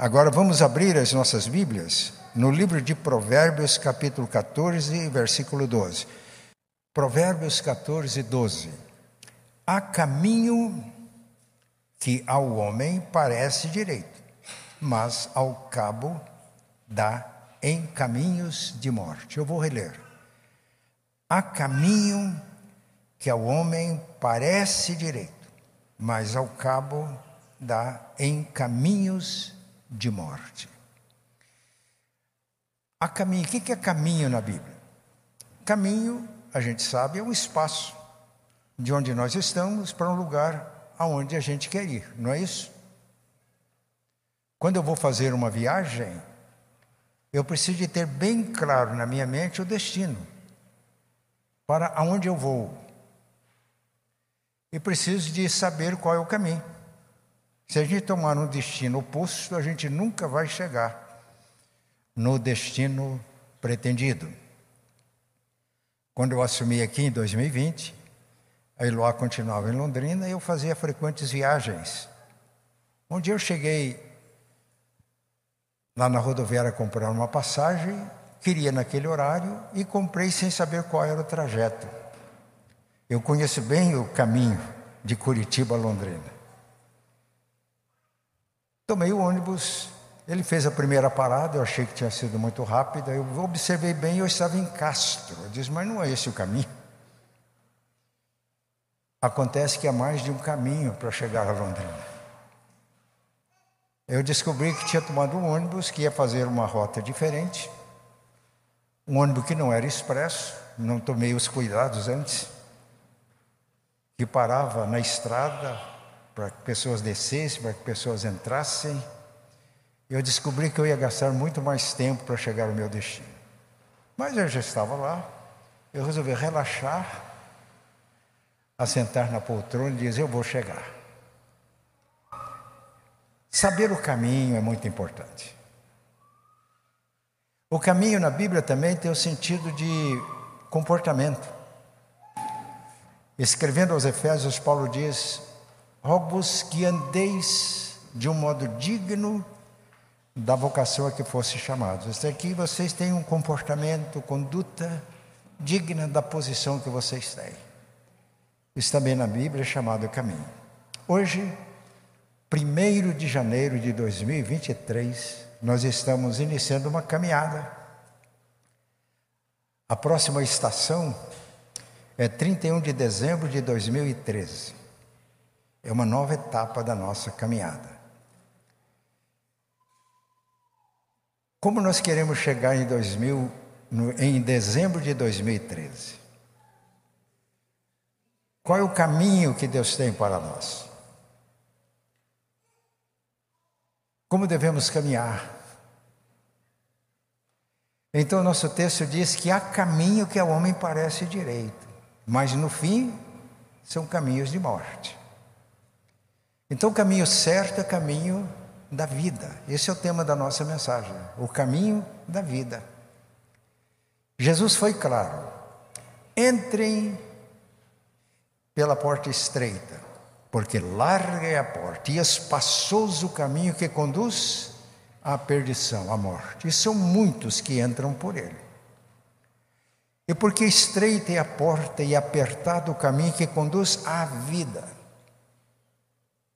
Agora vamos abrir as nossas Bíblias no livro de Provérbios, capítulo 14, versículo 12. Provérbios 14, 12. Há caminho que ao homem parece direito, mas ao cabo dá em caminhos de morte. Eu vou reler. Há caminho que ao homem parece direito, mas ao cabo dá em caminhos de morte. Há caminho. O que é caminho na Bíblia? Caminho, a gente sabe, é um espaço de onde nós estamos para um lugar aonde a gente quer ir, não é isso? Quando eu vou fazer uma viagem, eu preciso de ter bem claro na minha mente o destino, para aonde eu vou. E preciso de saber qual é o caminho. Se a gente tomar um destino oposto, a gente nunca vai chegar no destino pretendido. Quando eu assumi aqui em 2020, a Eloá continuava em Londrina e eu fazia frequentes viagens. Um dia eu cheguei lá na rodoviária comprar uma passagem, queria naquele horário e comprei sem saber qual era o trajeto. Eu conheço bem o caminho de Curitiba a Londrina. Tomei o ônibus, ele fez a primeira parada, eu achei que tinha sido muito rápida, eu observei bem, eu estava em Castro. Eu disse, mas não é esse o caminho. Acontece que há mais de um caminho para chegar a Londrina. Eu descobri que tinha tomado um ônibus que ia fazer uma rota diferente, um ônibus que não era expresso, não tomei os cuidados antes, que parava na estrada, para que pessoas descessem, para que pessoas entrassem. Eu descobri que eu ia gastar muito mais tempo para chegar ao meu destino. Mas eu já estava lá, eu resolvi relaxar, assentar na poltrona e dizer: Eu vou chegar. Saber o caminho é muito importante. O caminho na Bíblia também tem o sentido de comportamento. Escrevendo aos Efésios, Paulo diz: rogo-vos que andeis de um modo digno da vocação a que fosse chamados. Este aqui vocês têm um comportamento, conduta digna da posição que vocês têm. Isso também na Bíblia é chamado caminho. Hoje, 1 de janeiro de 2023, nós estamos iniciando uma caminhada. A próxima estação é 31 de dezembro de 2013. É uma nova etapa da nossa caminhada. Como nós queremos chegar em 2000, no, em dezembro de 2013? Qual é o caminho que Deus tem para nós? Como devemos caminhar? Então, nosso texto diz que há caminho que ao homem parece direito, mas no fim são caminhos de morte. Então, o caminho certo é caminho da vida. Esse é o tema da nossa mensagem. O caminho da vida. Jesus foi claro: entrem pela porta estreita, porque larga é a porta e espaçoso o caminho que conduz à perdição, à morte. E são muitos que entram por ele. E porque estreita é a porta e apertado o caminho que conduz à vida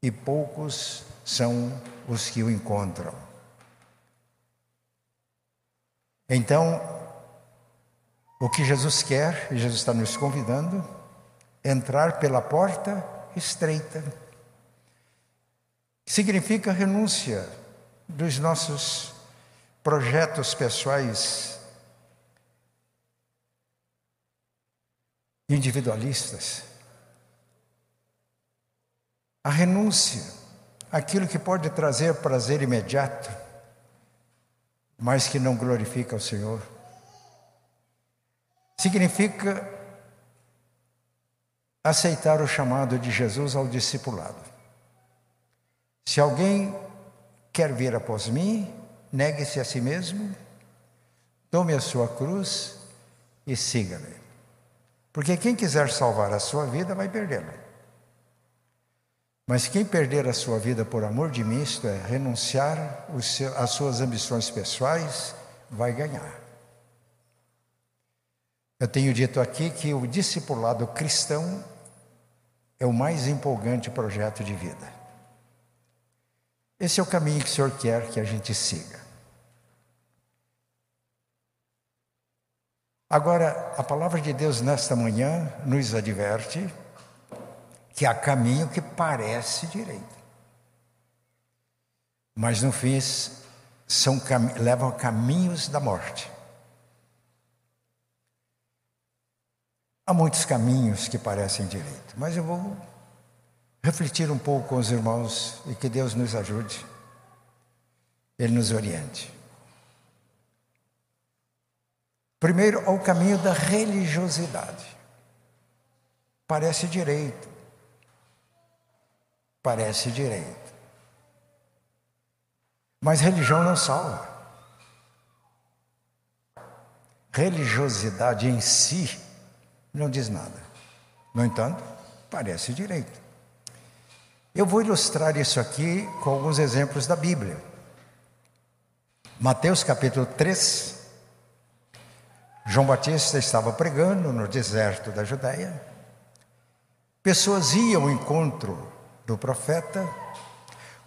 e poucos são os que o encontram. Então, o que Jesus quer, e Jesus está nos convidando, entrar pela porta estreita. Significa renúncia dos nossos projetos pessoais individualistas a renúncia, aquilo que pode trazer prazer imediato, mas que não glorifica o Senhor. Significa aceitar o chamado de Jesus ao discipulado. Se alguém quer vir após mim, negue-se a si mesmo, tome a sua cruz e siga-me. Porque quem quiser salvar a sua vida vai perdê-la. Mas quem perder a sua vida por amor de mim, isto é, renunciar às suas ambições pessoais, vai ganhar. Eu tenho dito aqui que o discipulado cristão é o mais empolgante projeto de vida. Esse é o caminho que o Senhor quer que a gente siga. Agora, a palavra de Deus nesta manhã nos adverte que há caminho que parece direito, mas no fim são, levam a caminhos da morte. Há muitos caminhos que parecem direito, mas eu vou refletir um pouco com os irmãos e que Deus nos ajude, Ele nos oriente. Primeiro, ao caminho da religiosidade. Parece direito. Parece direito. Mas religião não salva. Religiosidade em si não diz nada. No entanto, parece direito. Eu vou ilustrar isso aqui com alguns exemplos da Bíblia. Mateus capítulo 3. João Batista estava pregando no deserto da Judéia. Pessoas iam ao encontro do profeta,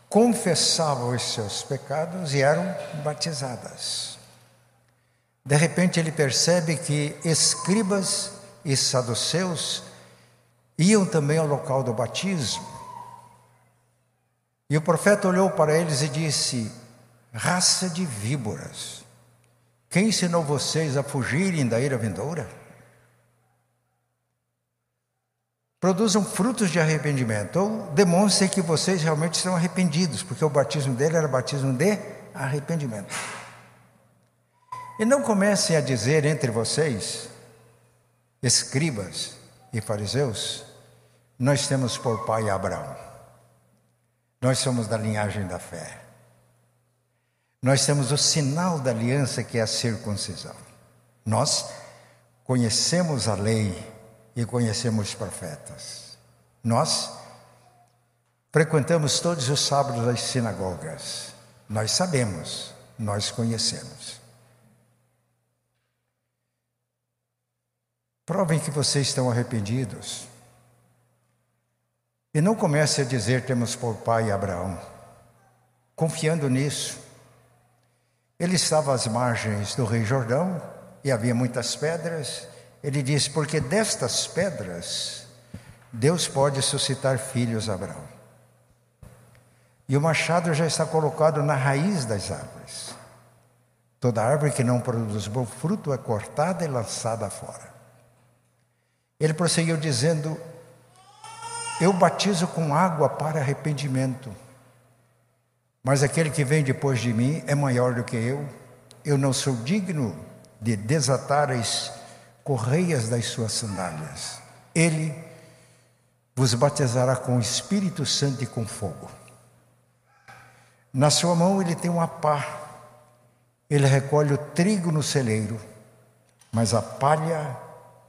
confessavam os seus pecados e eram batizadas. De repente ele percebe que escribas e saduceus iam também ao local do batismo. E o profeta olhou para eles e disse: Raça de víboras, quem ensinou vocês a fugirem da ira vindoura? Produzam frutos de arrependimento, ou demonstrem que vocês realmente estão arrependidos, porque o batismo dele era batismo de arrependimento. E não comecem a dizer entre vocês, escribas e fariseus, nós temos por pai Abraão. Nós somos da linhagem da fé. Nós temos o sinal da aliança que é a circuncisão. Nós conhecemos a lei e conhecemos os profetas. Nós frequentamos todos os sábados as sinagogas. Nós sabemos, nós conhecemos. Provem que vocês estão arrependidos. E não comece a dizer temos por pai Abraão. Confiando nisso. Ele estava às margens do Rio Jordão e havia muitas pedras. Ele disse: Porque destas pedras Deus pode suscitar filhos a Abraão. E o machado já está colocado na raiz das árvores. Toda árvore que não produz bom fruto é cortada e lançada fora. Ele prosseguiu dizendo: Eu batizo com água para arrependimento, mas aquele que vem depois de mim é maior do que eu. Eu não sou digno de desatar as correias das suas sandálias. Ele vos batizará com o Espírito Santo e com fogo. Na sua mão ele tem uma pá. Ele recolhe o trigo no celeiro, mas a palha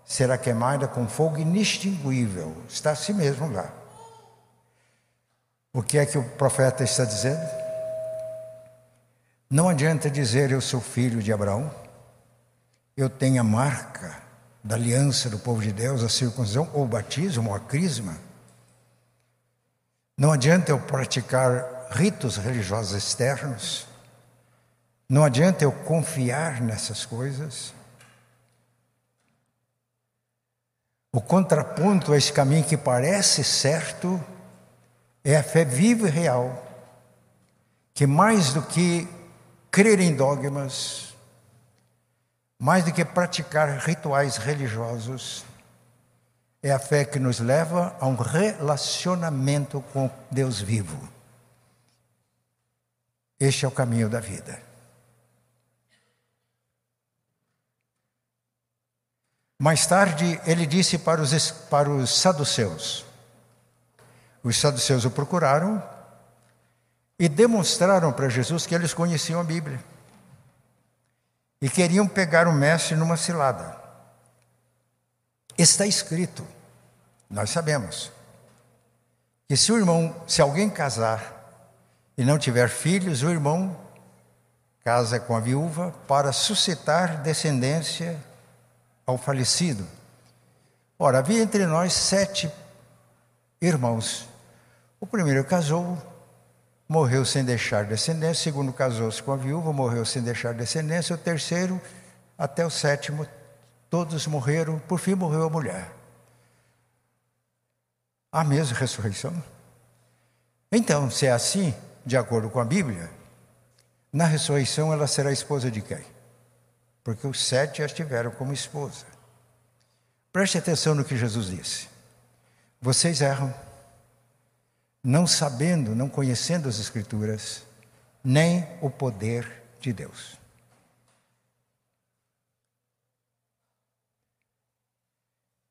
será queimada com fogo inextinguível. Está assim mesmo lá. O que é que o profeta está dizendo? Não adianta dizer eu sou filho de Abraão, eu tenho a marca da aliança do povo de Deus, a circuncisão, ou o batismo, ou a crisma. Não adianta eu praticar ritos religiosos externos, não adianta eu confiar nessas coisas. O contraponto a esse caminho que parece certo é a fé viva e real, que mais do que crer em dogmas, mais do que praticar rituais religiosos, é a fé que nos leva a um relacionamento com Deus vivo. Este é o caminho da vida. Mais tarde, ele disse para os, para os saduceus. Os saduceus o procuraram e demonstraram para Jesus que eles conheciam a Bíblia. E queriam pegar o mestre numa cilada. Está escrito, nós sabemos. que se o irmão, se alguém casar e não tiver filhos, o irmão casa com a viúva para suscitar descendência ao falecido. Ora, havia entre nós sete irmãos. O primeiro casou, morreu sem deixar descendência. O segundo casou-se com a viúva, morreu sem deixar descendência. O terceiro, até o sétimo, todos morreram. Por fim, morreu a mulher. A mesma ressurreição. Então, se é assim, de acordo com a Bíblia, na ressurreição ela será esposa de quem? Porque os sete já estiveram como esposa. Preste atenção no que Jesus disse. Vocês erram, não sabendo, não conhecendo as Escrituras, nem o poder de Deus.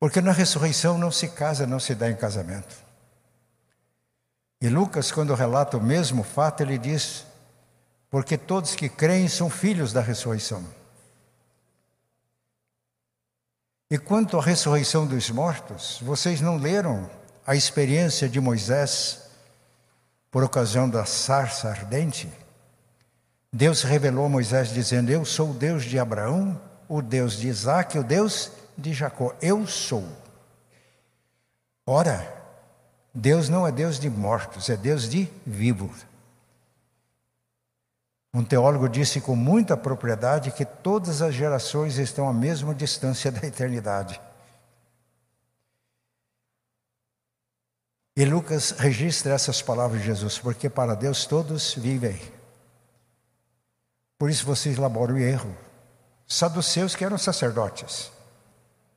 Porque na ressurreição não se casa, não se dá em casamento. E Lucas, quando relata o mesmo fato, ele diz: Porque todos que creem são filhos da ressurreição. E quanto à ressurreição dos mortos, vocês não leram a experiência de Moisés por ocasião da sarça ardente? Deus revelou a Moisés dizendo: Eu sou o Deus de Abraão, o Deus de Isaac, o Deus de Jacó. Eu sou. Ora, Deus não é Deus de mortos, é Deus de vivos. Um teólogo disse com muita propriedade que todas as gerações estão à mesma distância da eternidade. E Lucas registra essas palavras de Jesus, porque para Deus todos vivem. Por isso vocês elaboram o erro. Saduceus que eram sacerdotes,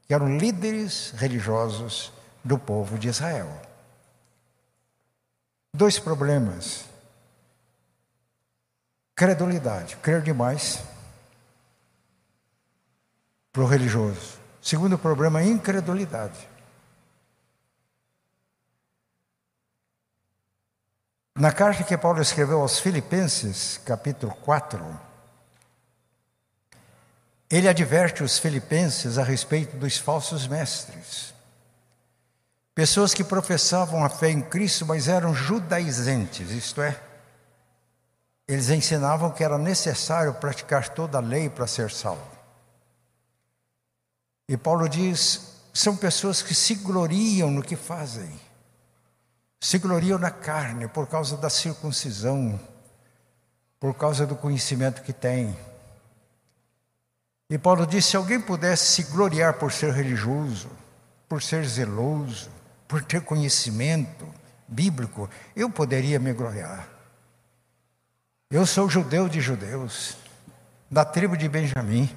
que eram líderes religiosos do povo de Israel. Dois problemas. Credulidade, crer demais para o religioso. Segundo problema, incredulidade. Na carta que Paulo escreveu aos Filipenses, capítulo 4, ele adverte os filipenses a respeito dos falsos mestres. Pessoas que professavam a fé em Cristo, mas eram judaizantes, isto é, eles ensinavam que era necessário praticar toda a lei para ser salvo. E Paulo diz: são pessoas que se gloriam no que fazem, se gloriam na carne por causa da circuncisão, por causa do conhecimento que têm. E Paulo diz: se alguém pudesse se gloriar por ser religioso, por ser zeloso, por ter conhecimento bíblico, eu poderia me gloriar. Eu sou judeu de judeus, da tribo de Benjamim.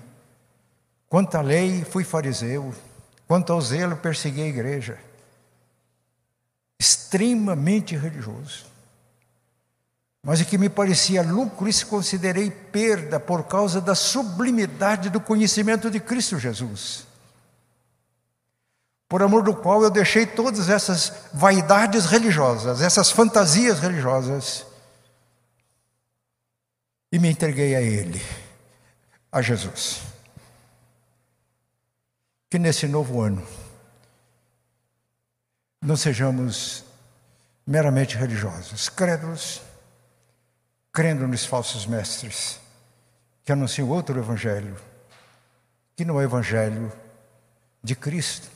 Quanto à lei, fui fariseu. Quanto ao zelo, persegui a igreja. Extremamente religioso. Mas o que me parecia lucro, isso considerei perda por causa da sublimidade do conhecimento de Cristo Jesus por amor do qual eu deixei todas essas vaidades religiosas, essas fantasias religiosas, e me entreguei a Ele, a Jesus. Que nesse novo ano não sejamos meramente religiosos, crédulos, crendo nos falsos mestres que anunciam outro evangelho, que não é o evangelho de Cristo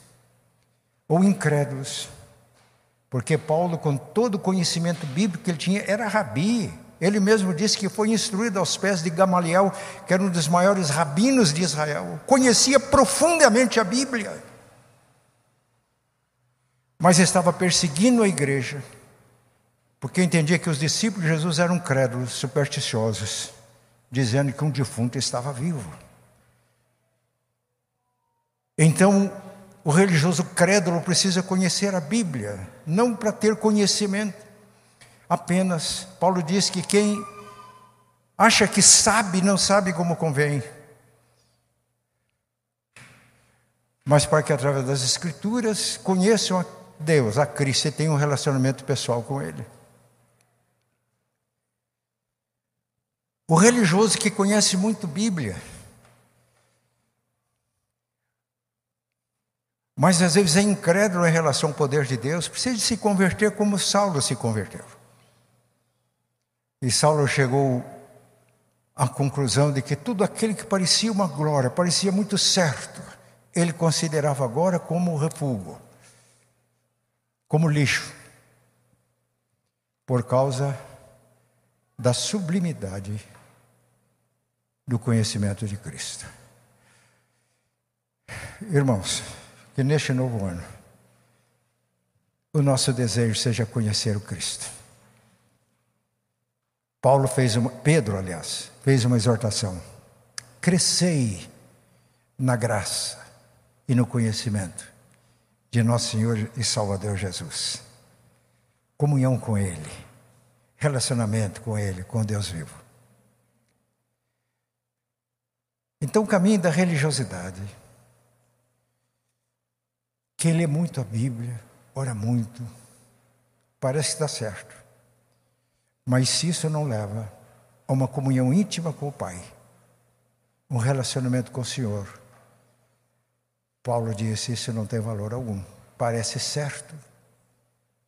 ou incrédulos. Porque Paulo, com todo o conhecimento bíblico que ele tinha, era rabi. Ele mesmo disse que foi instruído aos pés de Gamaliel, que era um dos maiores rabinos de Israel. Conhecia profundamente a Bíblia. Mas estava perseguindo a igreja, porque entendia que os discípulos de Jesus eram crédulos, supersticiosos, dizendo que um defunto estava vivo. Então, o religioso crédulo precisa conhecer a Bíblia, não para ter conhecimento apenas. Paulo diz que quem acha que sabe, não sabe como convém. Mas para que através das Escrituras conheçam Deus, a Cristo, tenham um relacionamento pessoal com Ele. O religioso que conhece muito Bíblia, mas às vezes é incrédulo em relação ao poder de Deus, precisa se converter como Saulo se converteu. E Saulo chegou à conclusão de que tudo aquilo que parecia uma glória, parecia muito certo, ele considerava agora como refúgio, como lixo, por causa da sublimidade do conhecimento de Cristo. Irmãos, que neste novo ano o nosso desejo seja conhecer o Cristo. Paulo fez uma, Pedro, aliás, fez uma exortação: crescei na graça e no conhecimento de nosso Senhor e Salvador Jesus. Comunhão com Ele, relacionamento com Ele, com Deus vivo. Então, o caminho da religiosidade quem lê muito a Bíblia, ora muito, parece que dá certo. Mas se isso não leva a uma comunhão íntima com o Pai, um relacionamento com o Senhor, Paulo disse: Isso não tem valor algum. Parece certo.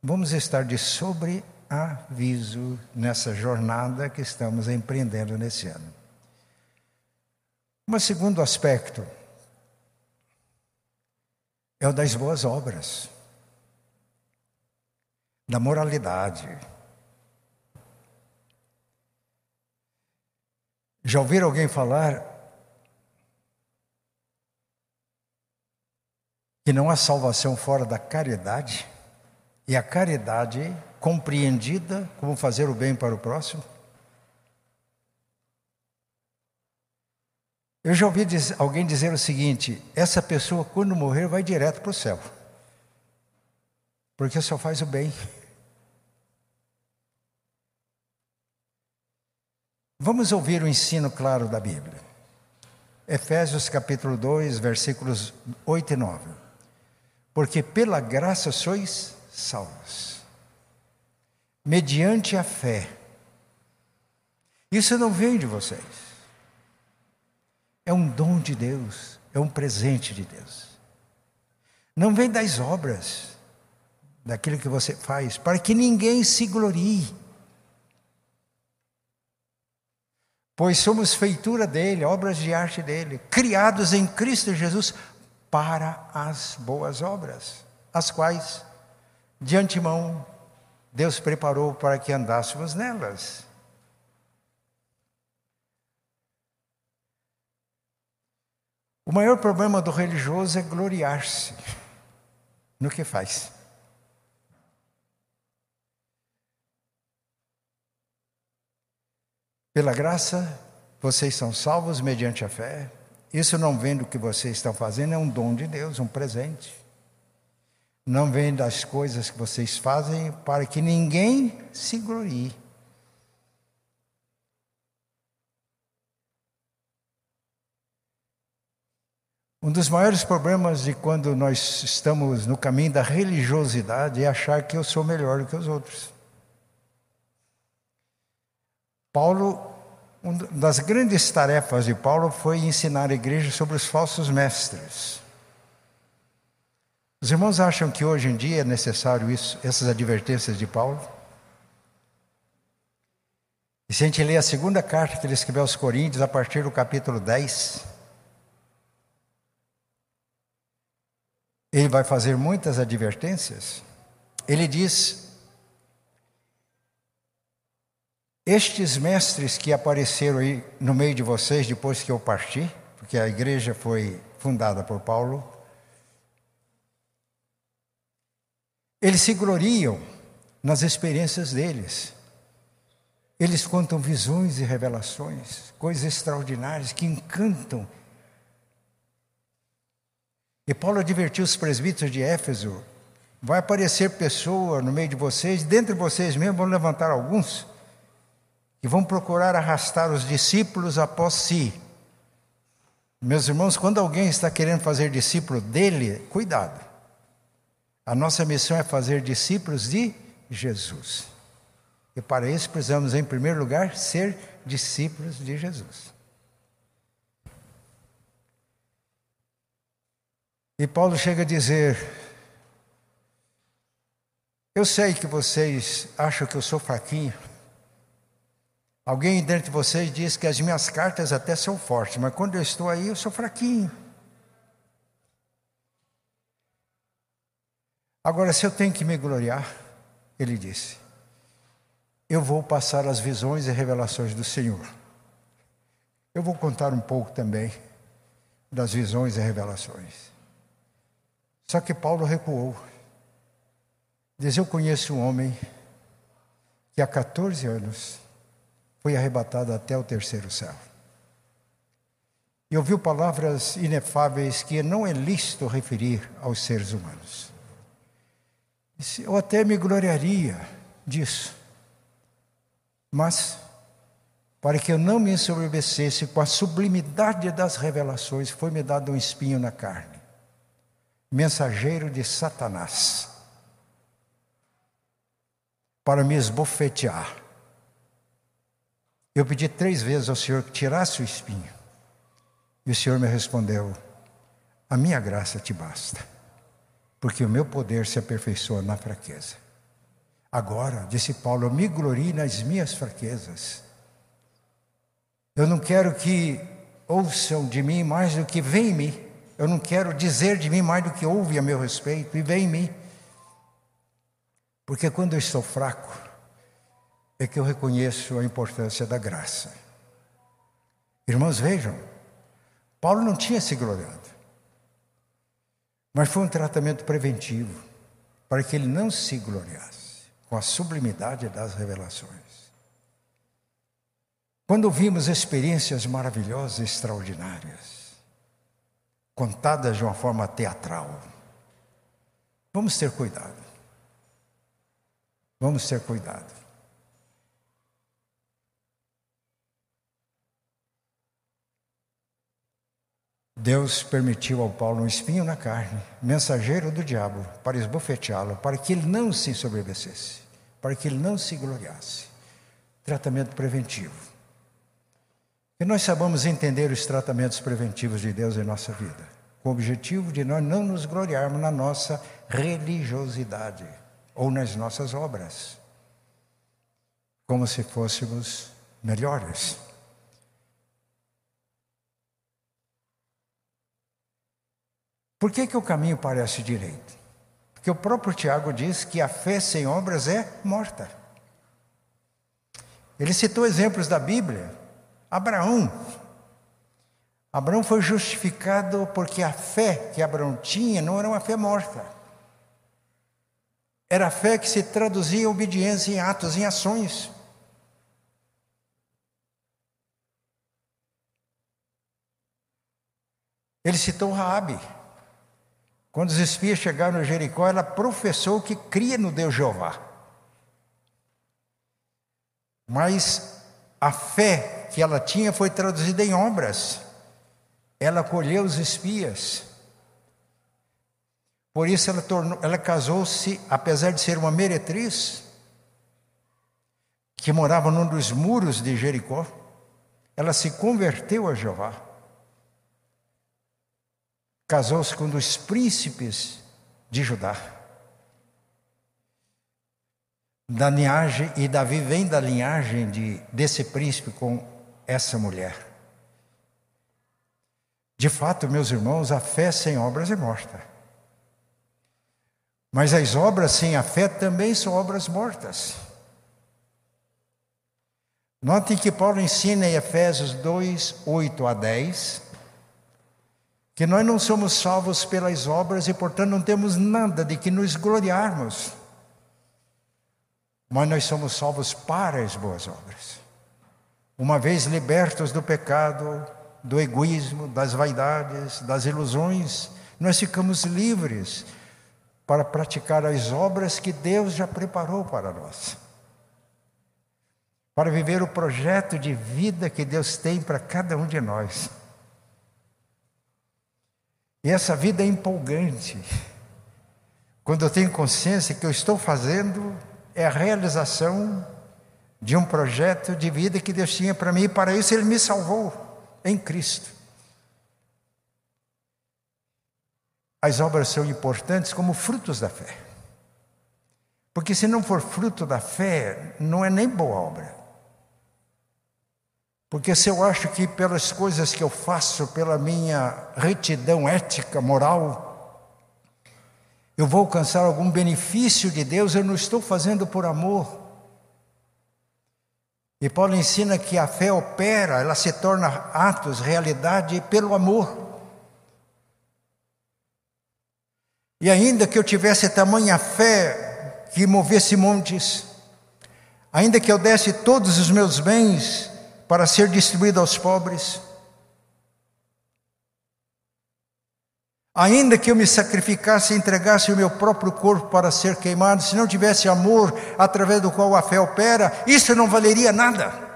Vamos estar de sobreaviso nessa jornada que estamos empreendendo nesse ano. Um segundo aspecto é o das boas obras, da moralidade. Já ouviram alguém falar que não há salvação fora da caridade? E a caridade compreendida como fazer o bem para o próximo? Eu já ouvi alguém dizer o seguinte: essa pessoa, quando morrer, vai direto para o céu, porque só faz o bem. Vamos ouvir o ensino claro da Bíblia. Efésios capítulo 2, versículos 8 e 9. Porque pela graça sois salvos, mediante a fé. Isso não vem de vocês é um dom de Deus, é um presente de Deus. Não vem das obras, daquilo que você faz, para que ninguém se glorie. Pois somos feitura dele, obras de arte dele, criados em Cristo Jesus para as boas obras, as quais, de antemão, Deus preparou para que andássemos nelas. O maior problema do religioso é gloriar-se no que faz. Pela graça, vocês são salvos mediante a fé. Isso não vem do que vocês estão fazendo, é um dom de Deus, um presente. Não vem das coisas que vocês fazem para que ninguém se glorie. Um dos maiores problemas de quando nós estamos no caminho da religiosidade é achar que eu sou melhor do que os outros. Paulo, uma das grandes tarefas de Paulo foi ensinar a igreja sobre os falsos mestres. Os irmãos acham que hoje em dia é necessário isso, essas advertências de Paulo? E se a gente ler a segunda carta que ele escreveu aos Coríntios, a partir do capítulo 10, ele vai fazer muitas advertências. Ele diz: Estes mestres que apareceram aí no meio de vocês depois que eu parti, porque a igreja foi fundada por Paulo, eles se gloriam nas experiências deles. Eles contam visões e revelações, coisas extraordinárias que encantam e Paulo advertiu os presbíteros de Éfeso: vai aparecer pessoa no meio de vocês, dentre vocês mesmos vão levantar alguns, que vão procurar arrastar os discípulos após si. Meus irmãos, quando alguém está querendo fazer discípulo dele, cuidado. A nossa missão é fazer discípulos de Jesus. E para isso precisamos, em primeiro lugar, ser discípulos de Jesus. E Paulo chega a dizer: Eu sei que vocês acham que eu sou fraquinho. Alguém dentre vocês diz que as minhas cartas até são fortes, mas quando eu estou aí eu sou fraquinho. Agora, se eu tenho que me gloriar, ele disse, eu vou passar as visões e revelações do Senhor. Eu vou contar um pouco também das visões e revelações. Só que Paulo recuou. Diz: Eu conheço um homem que há 14 anos foi arrebatado até o terceiro céu. E ouviu palavras inefáveis que não é lícito referir aos seres humanos. Eu até me gloriaria disso, mas para que eu não me ensoberbecesse com a sublimidade das revelações, foi-me dado um espinho na carne, mensageiro de Satanás, para me esbofetear. Eu pedi três vezes ao Senhor que tirasse o espinho, e o Senhor me respondeu: A minha graça te basta porque o meu poder se aperfeiçoa na fraqueza. Agora, disse Paulo, eu me glorie nas minhas fraquezas. Eu não quero que ouçam de mim mais do que vem em mim. Eu não quero dizer de mim mais do que ouve a meu respeito e vem em mim. Porque quando eu estou fraco, é que eu reconheço a importância da graça. Irmãos, vejam, Paulo não tinha se gloriado. Mas foi um tratamento preventivo, para que ele não se gloriasse com a sublimidade das revelações. Quando ouvimos experiências maravilhosas, extraordinárias, contadas de uma forma teatral, vamos ter cuidado. Vamos ter cuidado. Deus permitiu ao Paulo um espinho na carne, mensageiro do diabo, para esbofeteá-lo, para que ele não se ensoberbecesse, para que ele não se gloriasse. Tratamento preventivo. Que nós sabamos entender os tratamentos preventivos de Deus em nossa vida, com o objetivo de nós não nos gloriarmos na nossa religiosidade ou nas nossas obras, como se fôssemos melhores. Por que, que o caminho parece direito? Porque o próprio Tiago diz que a fé sem obras é morta. Ele citou exemplos da Bíblia. Abraão. Abraão foi justificado porque a fé que Abraão tinha não era uma fé morta. Era a fé que se traduzia em obediência em atos, em ações. Ele citou Raabe. Quando os espias chegaram a Jericó, ela professou que cria no Deus Jeová. Mas a fé que ela tinha foi traduzida em obras. Ela acolheu os espias. Por isso ela, ela casou-se, apesar de ser uma meretriz, que morava num dos muros de Jericó, ela se converteu a Jeová casou-se com um dos príncipes de Judá. Da linhagem, e Davi vem da linhagem de, desse príncipe com essa mulher. De fato, meus irmãos, a fé sem obras é morta. Mas as obras sem a fé também são obras mortas. Notem que Paulo ensina em Efésios 2, 8 a 10, que nós não somos salvos pelas obras e, portanto, não temos nada de que nos gloriarmos. Mas nós somos salvos para as boas obras. Uma vez libertos do pecado, do egoísmo, das vaidades, das ilusões, nós ficamos livres para praticar as obras que Deus já preparou para nós. Para viver o projeto de vida que Deus tem para cada um de nós. E essa vida é empolgante. Quando eu tenho consciência que eu estou fazendo é a realização de um projeto de vida que Deus tinha para mim, e para isso Ele me salvou em Cristo. as obras são importantes como frutos da fé. Porque se não for fruto da fé, não é nem boa obra. Porque se eu acho que pelas coisas que eu faço, pela minha retidão ética, moral, eu vou alcançar algum benefício de Deus, eu não estou fazendo por amor. E Paulo ensina que a fé opera, ela se torna atos, realidade pelo amor. E ainda que eu tivesse tamanha fé que movesse montes, ainda que eu desse todos os meus bens para ser distribuído aos pobres, ainda que eu me sacrificasse e entregasse o meu próprio corpo para ser queimado, se não tivesse amor através do qual a fé opera, isso não valeria nada.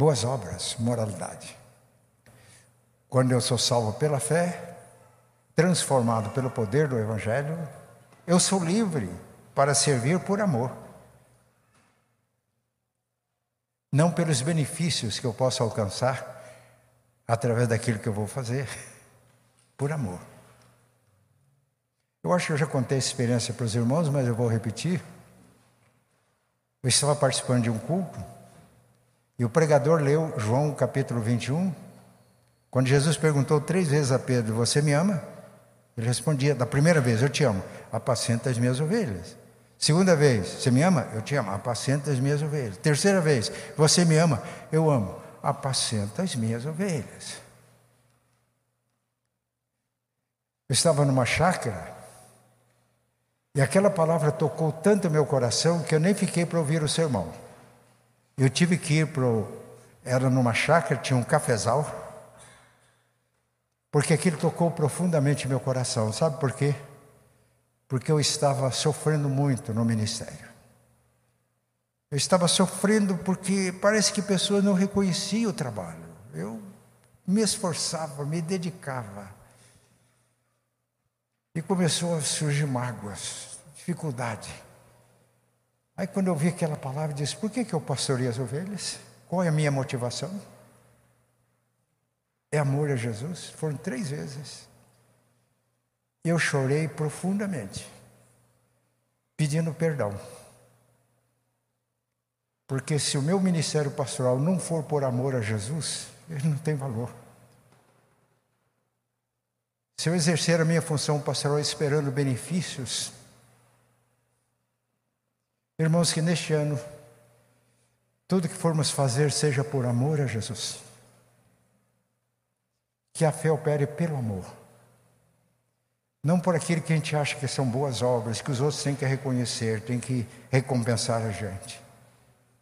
Boas obras, moralidade. Quando eu sou salvo pela fé, transformado pelo poder do Evangelho, eu sou livre para servir por amor. Não pelos benefícios que eu posso alcançar através daquilo que eu vou fazer, por amor. Eu acho que eu já contei essa experiência para os irmãos, mas eu vou repetir. Eu estava participando de um culto e o pregador leu João capítulo 21, quando Jesus perguntou três vezes a Pedro: Você me ama? Ele respondia: Da primeira vez, eu te amo, apacenta as minhas ovelhas. Segunda vez, você me ama? Eu te amo, apacenta as minhas ovelhas. Terceira vez, você me ama? Eu amo, apacenta as minhas ovelhas. Eu estava numa chácara e aquela palavra tocou tanto meu coração que eu nem fiquei para ouvir o sermão. Eu tive que ir para. Era numa chácara, tinha um cafezal, porque aquilo tocou profundamente meu coração. Sabe por quê? Porque eu estava sofrendo muito no ministério. Eu estava sofrendo porque parece que pessoas não reconheciam o trabalho. Eu me esforçava, me dedicava. E começou a surgir mágoas, dificuldade. Aí quando eu vi aquela palavra, eu disse: por que, que eu pastorei as ovelhas? Qual é a minha motivação? É amor a Jesus? Foram três vezes. Eu chorei profundamente, pedindo perdão. Porque se o meu ministério pastoral não for por amor a Jesus, ele não tem valor. Se eu exercer a minha função pastoral esperando benefícios, Irmãos, que neste ano, tudo que formos fazer seja por amor a Jesus. Que a fé opere pelo amor. Não por aquilo que a gente acha que são boas obras, que os outros têm que reconhecer, têm que recompensar a gente.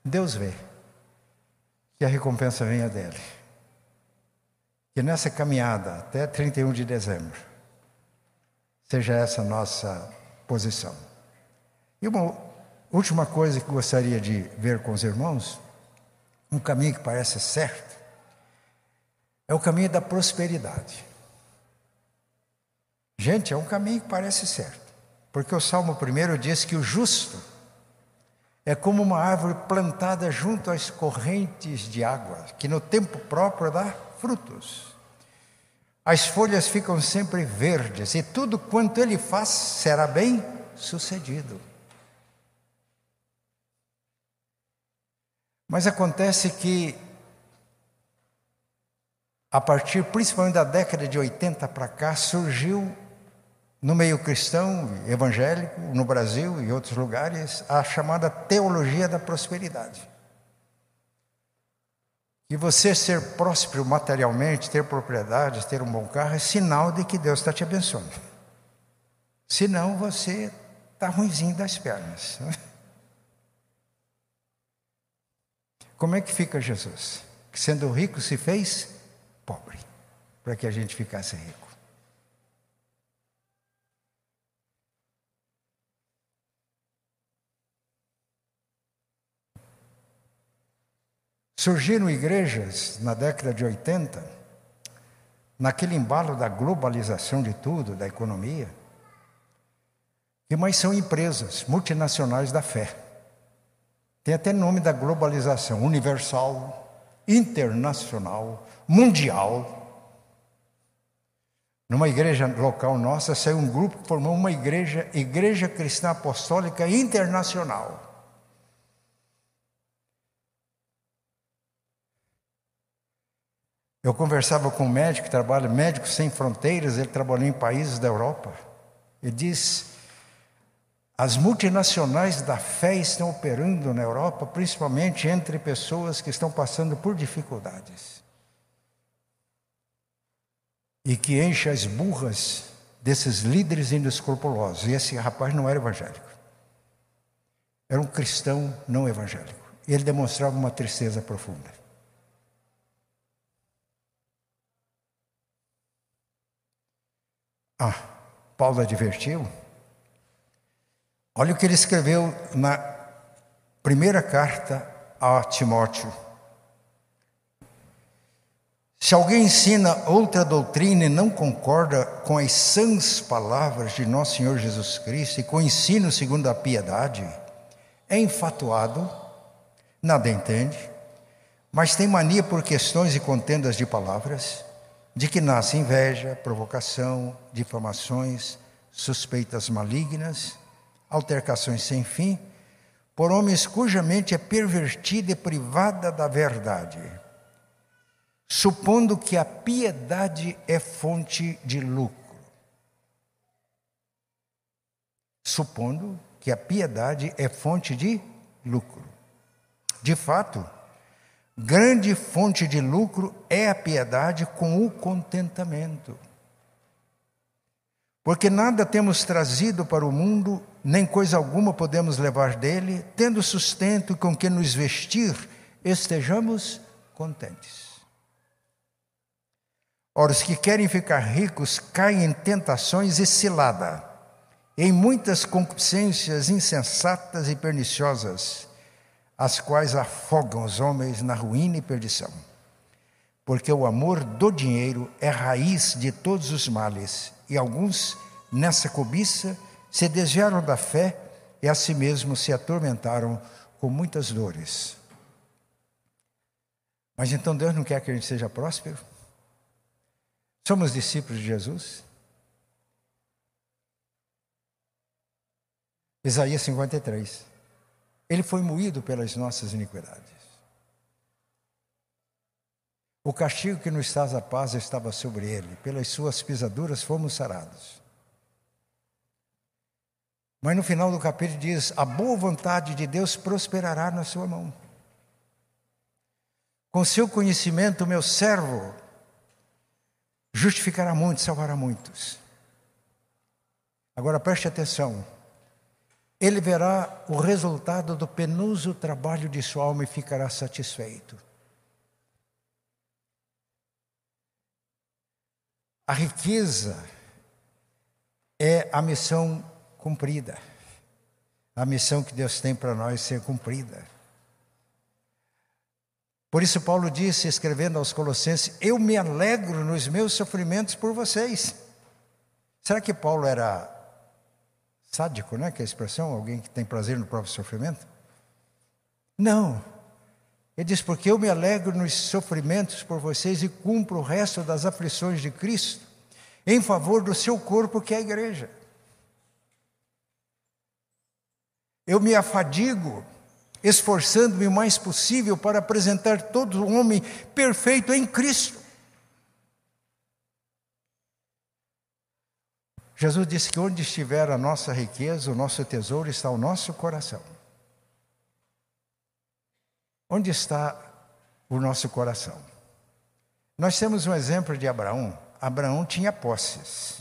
Deus vê que a recompensa venha dele. Que nessa caminhada até 31 de dezembro seja essa nossa posição. E uma Última coisa que gostaria de ver com os irmãos, um caminho que parece certo, é o caminho da prosperidade. Gente, é um caminho que parece certo, porque o Salmo 1 diz que o justo é como uma árvore plantada junto às correntes de água, que no tempo próprio dá frutos. As folhas ficam sempre verdes e tudo quanto ele faz será bem sucedido. Mas acontece que, a partir principalmente da década de 80 para cá, surgiu no meio cristão, evangélico, no Brasil e outros lugares, a chamada teologia da prosperidade. E você ser próspero materialmente, ter propriedades, ter um bom carro, é sinal de que Deus está te abençoando. Senão você está ruimzinho das pernas. Como é que fica Jesus? Que sendo rico se fez pobre, para que a gente ficasse rico. Surgiram igrejas na década de 80, naquele embalo da globalização de tudo, da economia, que mais são empresas multinacionais da fé. Tem até nome da globalização: universal, internacional, mundial. Numa igreja local nossa, saiu um grupo que formou uma igreja, Igreja Cristã Apostólica Internacional. Eu conversava com um médico que trabalha, Médicos Sem Fronteiras, ele trabalhou em países da Europa. Ele diz: as multinacionais da fé estão operando na Europa, principalmente entre pessoas que estão passando por dificuldades. E que enche as burras desses líderes inescrupulosos. E esse rapaz não era evangélico. Era um cristão não evangélico. Ele demonstrava uma tristeza profunda. Ah, Paulo advertiu. Olha o que ele escreveu na primeira carta a Timóteo. Se alguém ensina outra doutrina e não concorda com as sãs palavras de nosso Senhor Jesus Cristo e com o ensino segundo a piedade, é enfatuado, nada entende, mas tem mania por questões e contendas de palavras de que nasce inveja, provocação, difamações, suspeitas malignas, altercações sem fim, por homens cuja mente é pervertida e privada da verdade, supondo que a piedade é fonte de lucro. Supondo que a piedade é fonte de lucro. De fato, Grande fonte de lucro é a piedade com o contentamento. Porque nada temos trazido para o mundo, nem coisa alguma podemos levar dele, tendo sustento com que nos vestir, estejamos contentes. Ora, os que querem ficar ricos caem em tentações e cilada, em muitas concupiscências insensatas e perniciosas as quais afogam os homens na ruína e perdição. Porque o amor do dinheiro é raiz de todos os males, e alguns, nessa cobiça, se desviaram da fé e a si mesmos se atormentaram com muitas dores. Mas então Deus não quer que a gente seja próspero? Somos discípulos de Jesus? Isaías 53. Ele foi moído pelas nossas iniquidades. O castigo que nos traz a paz estava sobre ele, pelas suas pisaduras fomos sarados. Mas no final do capítulo diz: a boa vontade de Deus prosperará na sua mão. Com seu conhecimento, meu servo justificará muitos, salvará muitos. Agora preste atenção ele verá o resultado do penoso trabalho de sua alma e ficará satisfeito. A riqueza é a missão cumprida. A missão que Deus tem para nós ser cumprida. Por isso, Paulo disse, escrevendo aos Colossenses: Eu me alegro nos meus sofrimentos por vocês. Será que Paulo era sádico, né? Que é a expressão, alguém que tem prazer no próprio sofrimento? Não. Ele diz: Porque eu me alegro nos sofrimentos por vocês e cumpro o resto das aflições de Cristo em favor do seu corpo, que é a igreja. Eu me afadigo, esforçando-me o mais possível para apresentar todo homem perfeito em Cristo. Jesus disse que onde estiver a nossa riqueza, o nosso tesouro, está o nosso coração. Onde está o nosso coração? Nós temos um exemplo de Abraão. Abraão tinha posses,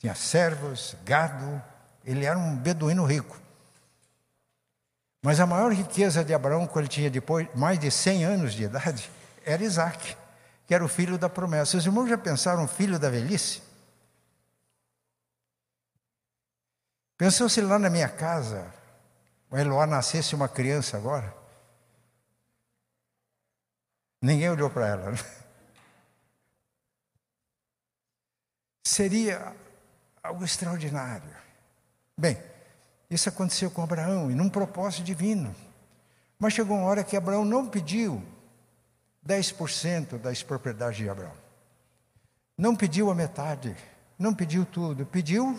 tinha servos, gado, ele era um beduíno rico. Mas a maior riqueza de Abraão, quando ele tinha depois mais de 100 anos de idade, era Isaac, que era o filho da promessa. Os irmãos já pensaram filho da velhice? Pensou se lá na minha casa o Eloá nascesse uma criança agora? Ninguém olhou para ela. Né? Seria algo extraordinário. Bem, isso aconteceu com Abraão e num propósito divino. Mas chegou uma hora que Abraão não pediu 10% das propriedades de Abraão. Não pediu a metade, não pediu tudo, pediu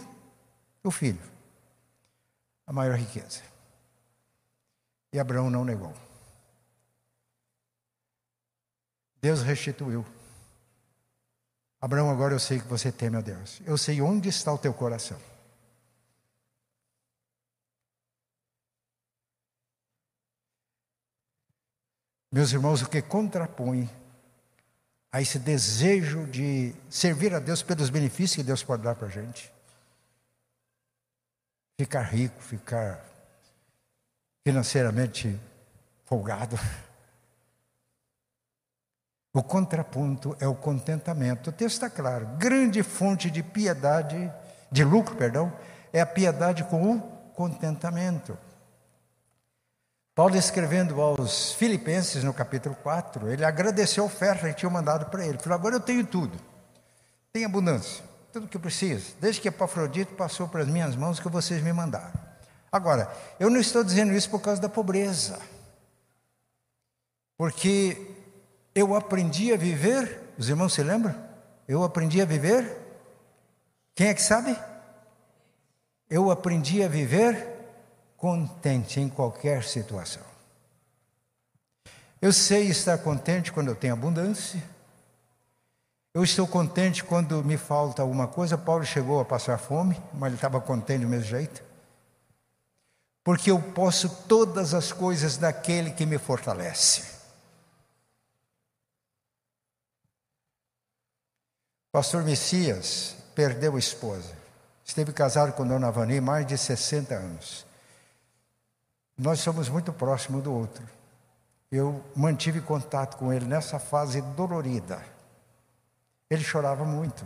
o filho, a maior riqueza. E Abraão não negou. Deus restituiu. Abraão, agora eu sei que você teme a Deus. Eu sei onde está o teu coração. Meus irmãos, o que contrapõe a esse desejo de servir a Deus pelos benefícios que Deus pode dar para a gente? Ficar rico, ficar financeiramente folgado. O contraponto é o contentamento. O texto está claro. Grande fonte de piedade, de lucro, perdão, é a piedade com o contentamento. Paulo escrevendo aos Filipenses no capítulo 4, ele agradeceu a oferta que tinha mandado para ele. Falou: agora eu tenho tudo, tenho abundância, tudo que eu preciso, desde que Epafrodito passou para as minhas mãos que vocês me mandaram. Agora, eu não estou dizendo isso por causa da pobreza, porque eu aprendi a viver, os irmãos se lembram? Eu aprendi a viver, quem é que sabe? Eu aprendi a viver contente em qualquer situação. Eu sei estar contente quando eu tenho abundância. Eu estou contente quando me falta alguma coisa. Paulo chegou a passar fome, mas ele estava contente do mesmo jeito. Porque eu posso todas as coisas daquele que me fortalece. Pastor Messias perdeu a esposa. Esteve casado com Dona Vani mais de 60 anos. Nós somos muito próximos do outro. Eu mantive contato com ele nessa fase dolorida. Ele chorava muito.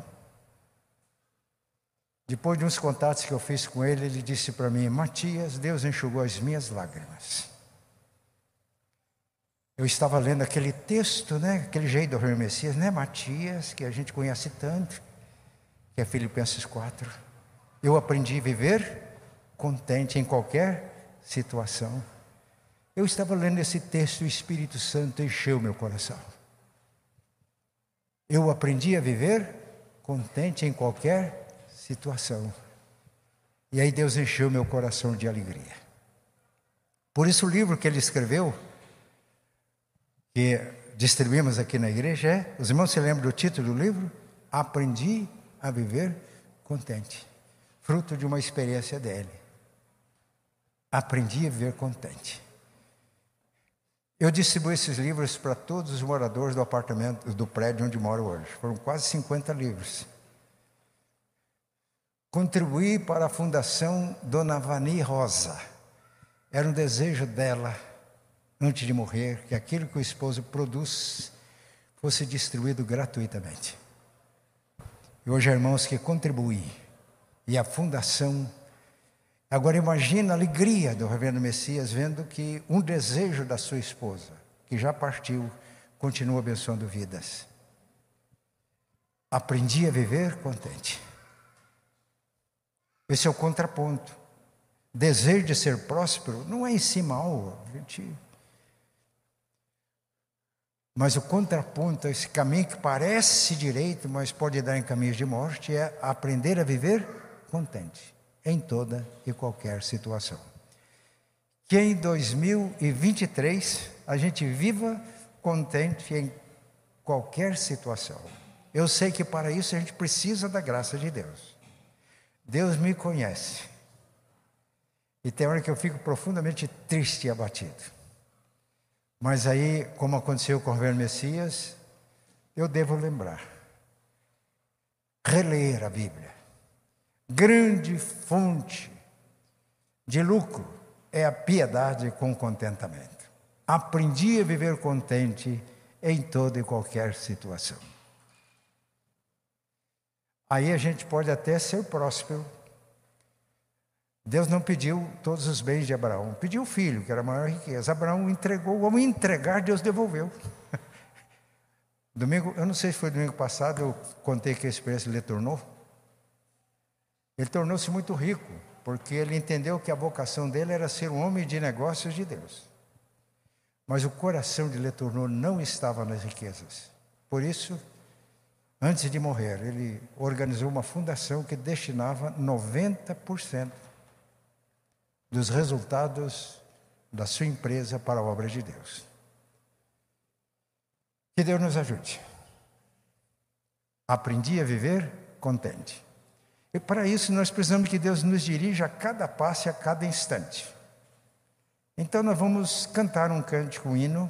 Depois de uns contatos que eu fiz com ele, ele disse para mim: Matias, Deus enxugou as minhas lágrimas. Eu estava lendo aquele texto, né? Aquele jeito do Rei Messias, né? Matias, que a gente conhece tanto, que é Filipenses 4. Eu aprendi a viver contente em qualquer situação. Eu estava lendo esse texto e o Espírito Santo encheu meu coração. Eu aprendi a viver contente em qualquer situação. E aí Deus encheu meu coração de alegria. Por isso o livro que ele escreveu, que distribuímos aqui na igreja, é, os irmãos se lembram do título do livro? Aprendi a viver contente. Fruto de uma experiência dele aprendi a viver contente. Eu distribuí esses livros para todos os moradores do apartamento, do prédio onde moro hoje. Foram quase 50 livros. Contribuí para a fundação Dona Vani Rosa. Era um desejo dela, antes de morrer, que aquilo que o esposo produz fosse distribuído gratuitamente. E hoje, irmãos, que contribuí. E a fundação Agora imagine a alegria do reverendo Messias vendo que um desejo da sua esposa, que já partiu, continua abençoando vidas. Aprendi a viver contente. Esse é o contraponto. Desejo de ser próspero não é em si mal, gente. Mas o contraponto, esse caminho que parece direito, mas pode dar em caminhos de morte, é aprender a viver contente em toda e qualquer situação. Que em 2023 a gente viva contente em qualquer situação. Eu sei que para isso a gente precisa da graça de Deus. Deus me conhece. E tem hora que eu fico profundamente triste e abatido. Mas aí, como aconteceu com o governo Messias, eu devo lembrar. Reler a Bíblia grande fonte de lucro é a piedade com contentamento. Aprendi a viver contente em toda e qualquer situação. Aí a gente pode até ser próspero. Deus não pediu todos os bens de Abraão, pediu o filho, que era a maior riqueza. Abraão entregou, ao entregar, Deus devolveu. Domingo, eu não sei se foi domingo passado, eu contei que a experiência lhe tornou. Ele tornou-se muito rico porque ele entendeu que a vocação dele era ser um homem de negócios de Deus. Mas o coração de Letourneau não estava nas riquezas. Por isso, antes de morrer, ele organizou uma fundação que destinava 90% dos resultados da sua empresa para a obra de Deus. Que Deus nos ajude. Aprendi a viver contente. E para isso nós precisamos que Deus nos dirija a cada passo e a cada instante. Então nós vamos cantar um cântico, um hino,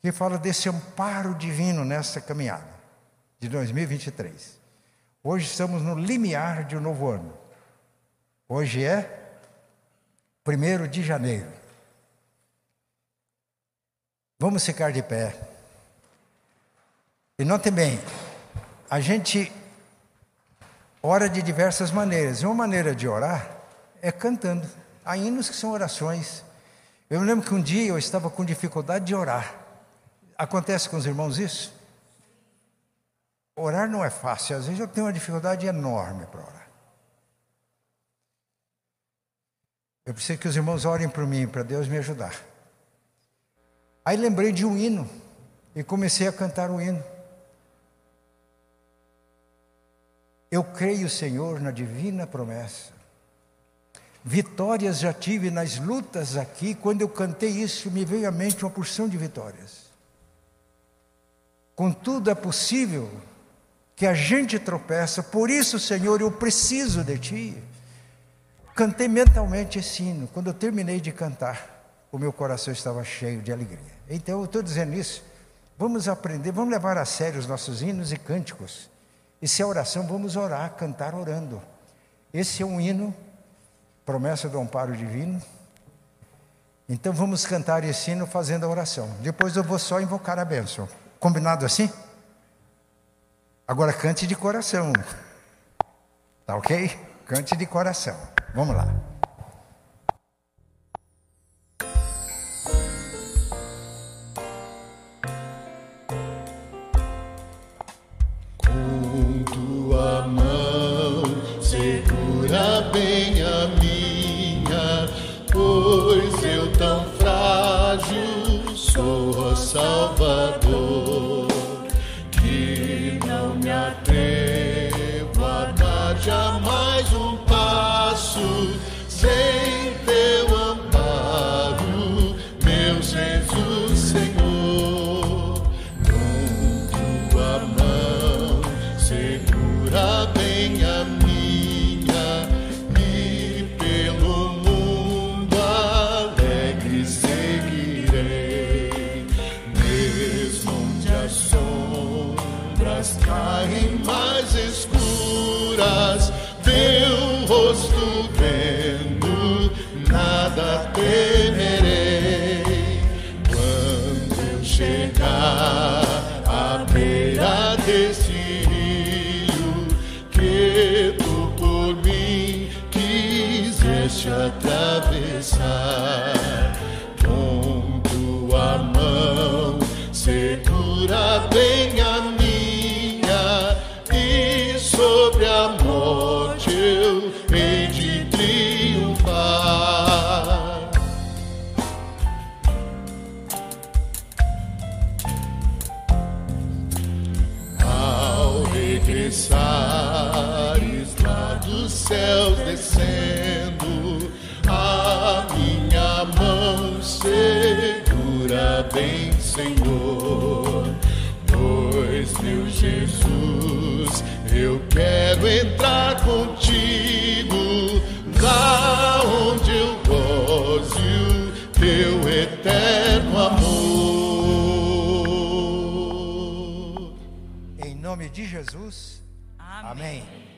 que fala desse amparo divino nessa caminhada de 2023. Hoje estamos no limiar de um novo ano. Hoje é 1 de janeiro. Vamos ficar de pé. E notem bem, a gente ora de diversas maneiras. Uma maneira de orar é cantando. Há hinos que são orações. Eu me lembro que um dia eu estava com dificuldade de orar. Acontece com os irmãos isso? Orar não é fácil. Às vezes eu tenho uma dificuldade enorme para orar. Eu preciso que os irmãos orem por mim, para Deus me ajudar. Aí lembrei de um hino e comecei a cantar o hino. Eu creio, Senhor, na divina promessa. Vitórias já tive nas lutas aqui. Quando eu cantei isso, me veio à mente uma porção de vitórias. Contudo, é possível que a gente tropeça, por isso, Senhor, eu preciso de Ti. Cantei mentalmente esse hino. Quando eu terminei de cantar, o meu coração estava cheio de alegria. Então, eu estou dizendo isso. Vamos aprender, vamos levar a sério os nossos hinos e cânticos. E se é oração, vamos orar, cantar orando. Esse é um hino, promessa do amparo divino. Então vamos cantar esse hino fazendo a oração. Depois eu vou só invocar a bênção. Combinado assim? Agora cante de coração. Tá ok? Cante de coração. Vamos lá.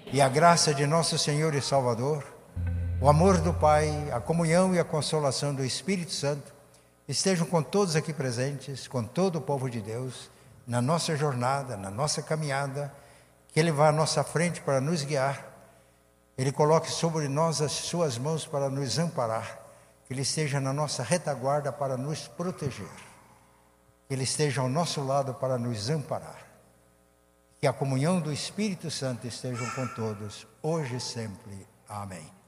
E a graça de nosso Senhor e Salvador, o amor do Pai, a comunhão e a consolação do Espírito Santo estejam com todos aqui presentes, com todo o povo de Deus, na nossa jornada, na nossa caminhada, que Ele vá à nossa frente para nos guiar, Ele coloque sobre nós as Suas mãos para nos amparar, que Ele esteja na nossa retaguarda para nos proteger, que Ele esteja ao nosso lado para nos amparar. Que a comunhão do Espírito Santo esteja com todos, hoje e sempre. Amém.